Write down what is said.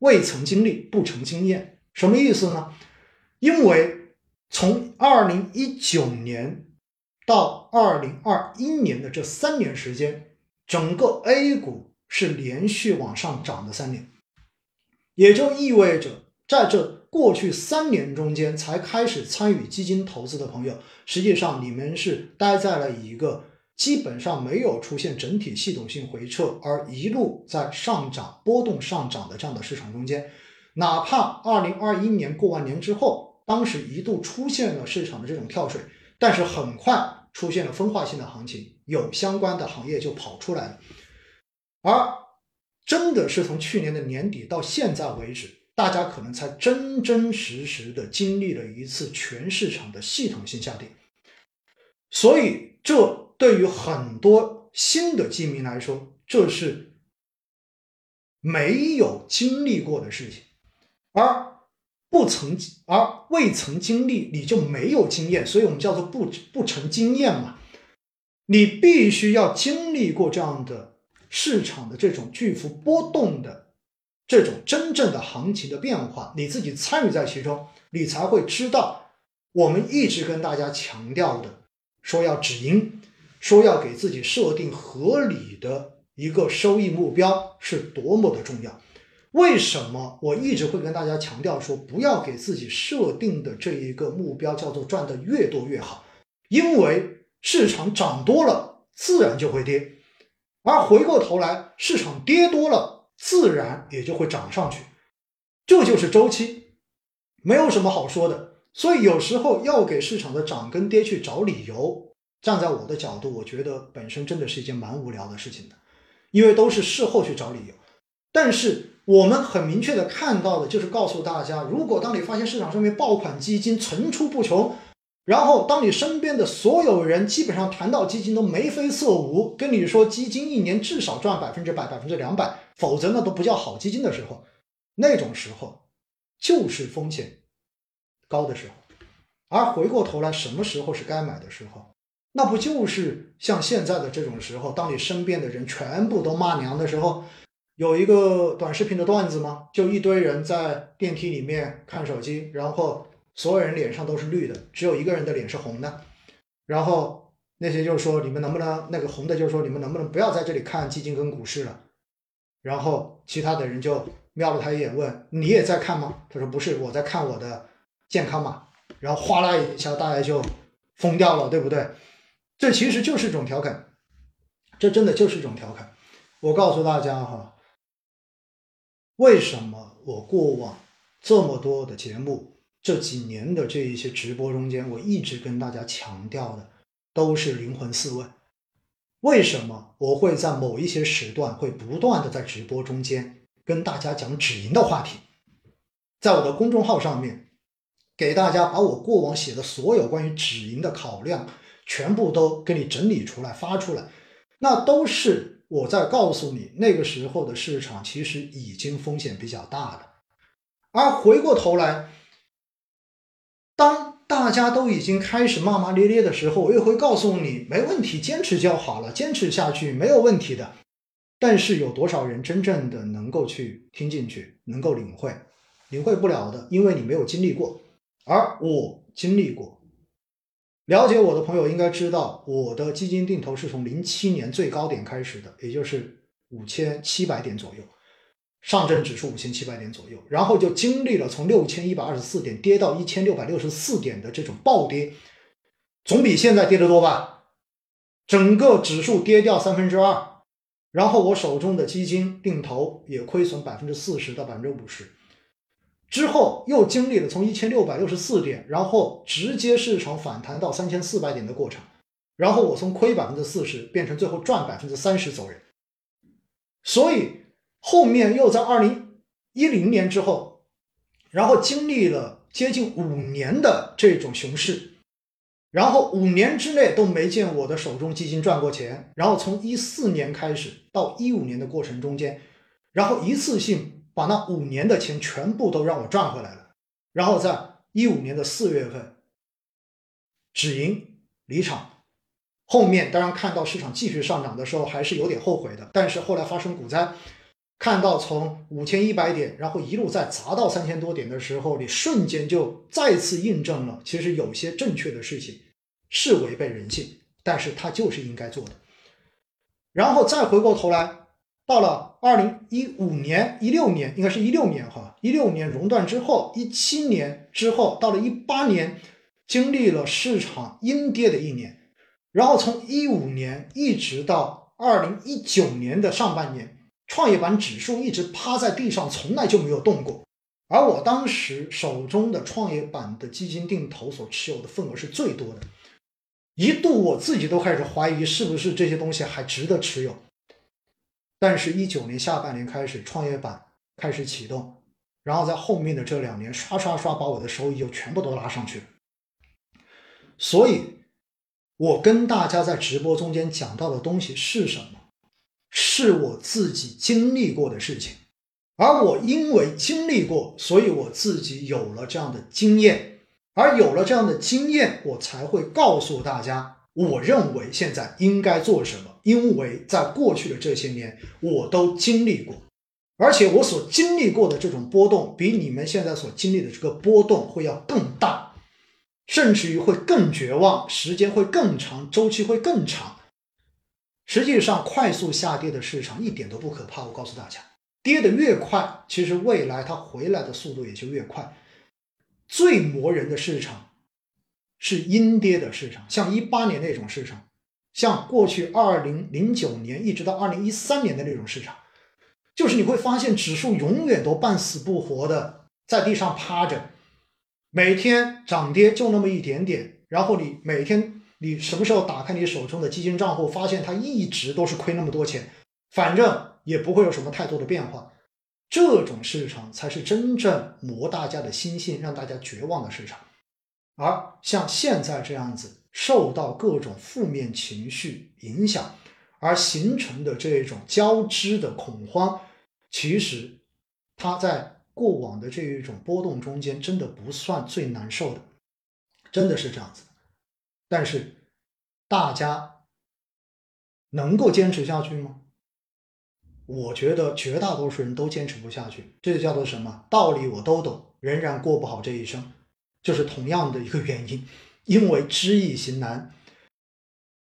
未曾经历不成经验，什么意思呢？因为从二零一九年到二零二一年的这三年时间，整个 A 股是连续往上涨的三年，也就意味着在这过去三年中间才开始参与基金投资的朋友，实际上你们是待在了一个。基本上没有出现整体系统性回撤，而一路在上涨、波动上涨的这样的市场中间，哪怕二零二一年过完年之后，当时一度出现了市场的这种跳水，但是很快出现了分化性的行情，有相关的行业就跑出来了。而真的是从去年的年底到现在为止，大家可能才真真实实的经历了一次全市场的系统性下跌，所以这。对于很多新的基民来说，这是没有经历过的事情，而不曾而未曾经历，你就没有经验，所以我们叫做不不成经验嘛。你必须要经历过这样的市场的这种巨幅波动的这种真正的行情的变化，你自己参与在其中，你才会知道我们一直跟大家强调的，说要止盈。说要给自己设定合理的一个收益目标是多么的重要？为什么我一直会跟大家强调说，不要给自己设定的这一个目标叫做赚的越多越好？因为市场涨多了，自然就会跌；而回过头来，市场跌多了，自然也就会涨上去。这就是周期，没有什么好说的。所以有时候要给市场的涨跟跌去找理由。站在我的角度，我觉得本身真的是一件蛮无聊的事情的，因为都是事后去找理由。但是我们很明确的看到的就是告诉大家，如果当你发现市场上面爆款基金层出不穷，然后当你身边的所有人基本上谈到基金都眉飞色舞，跟你说基金一年至少赚百分之百、百分之两百，否则那都不叫好基金的时候，那种时候就是风险高的时候。而回过头来，什么时候是该买的时候？那不就是像现在的这种时候，当你身边的人全部都骂娘的时候，有一个短视频的段子吗？就一堆人在电梯里面看手机，然后所有人脸上都是绿的，只有一个人的脸是红的，然后那些就是说你们能不能那个红的，就是说你们能不能不要在这里看基金跟股市了？然后其他的人就瞄了他一眼，问你也在看吗？他说不是，我在看我的健康码。然后哗啦一下，大家就疯掉了，对不对？这其实就是一种调侃，这真的就是一种调侃。我告诉大家哈，为什么我过往这么多的节目，这几年的这一些直播中间，我一直跟大家强调的都是灵魂四问。为什么我会在某一些时段会不断的在直播中间跟大家讲止盈的话题？在我的公众号上面，给大家把我过往写的所有关于止盈的考量。全部都给你整理出来发出来，那都是我在告诉你，那个时候的市场其实已经风险比较大了。而回过头来，当大家都已经开始骂骂咧咧的时候，我又会告诉你，没问题，坚持就好了，坚持下去没有问题的。但是有多少人真正的能够去听进去，能够领会？领会不了的，因为你没有经历过，而我经历过。了解我的朋友应该知道，我的基金定投是从零七年最高点开始的，也就是五千七百点左右，上证指数五千七百点左右，然后就经历了从六千一百二十四点跌到一千六百六十四点的这种暴跌，总比现在跌得多吧？整个指数跌掉三分之二，然后我手中的基金定投也亏损百分之四十到百分之五十。之后又经历了从一千六百六十四点，然后直接市场反弹到三千四百点的过程，然后我从亏百分之四十变成最后赚百分之三十走人，所以后面又在二零一零年之后，然后经历了接近五年的这种熊市，然后五年之内都没见我的手中基金赚过钱，然后从一四年开始到一五年的过程中间，然后一次性。把那五年的钱全部都让我赚回来了，然后在一五年的四月份止盈离场，后面当然看到市场继续上涨的时候，还是有点后悔的。但是后来发生股灾，看到从五千一百点，然后一路再砸到三千多点的时候，你瞬间就再次印证了，其实有些正确的事情是违背人性，但是它就是应该做的。然后再回过头来，到了二零一五年、一六年，应该是一六年哈，一六年熔断之后，一七年之后，到了一八年，经历了市场阴跌的一年，然后从一五年一直到二零一九年的上半年。创业板指数一直趴在地上，从来就没有动过。而我当时手中的创业板的基金定投所持有的份额是最多的，一度我自己都开始怀疑是不是这些东西还值得持有。但是，一九年下半年开始，创业板开始启动，然后在后面的这两年，刷刷刷把我的收益就全部都拉上去了。所以，我跟大家在直播中间讲到的东西是什么？是我自己经历过的事情，而我因为经历过，所以我自己有了这样的经验，而有了这样的经验，我才会告诉大家，我认为现在应该做什么。因为在过去的这些年，我都经历过，而且我所经历过的这种波动，比你们现在所经历的这个波动会要更大，甚至于会更绝望，时间会更长，周期会更长。实际上，快速下跌的市场一点都不可怕。我告诉大家，跌得越快，其实未来它回来的速度也就越快。最磨人的市场是阴跌的市场，像一八年那种市场，像过去二零零九年一直到二零一三年的那种市场，就是你会发现指数永远都半死不活的在地上趴着，每天涨跌就那么一点点，然后你每天。你什么时候打开你手中的基金账户，发现它一直都是亏那么多钱，反正也不会有什么太多的变化。这种市场才是真正磨大家的心性，让大家绝望的市场。而像现在这样子，受到各种负面情绪影响而形成的这种交织的恐慌，其实它在过往的这一种波动中间，真的不算最难受的，真的是这样子。但是，大家能够坚持下去吗？我觉得绝大多数人都坚持不下去。这就叫做什么道理？我都懂，仍然过不好这一生，就是同样的一个原因。因为知易行难，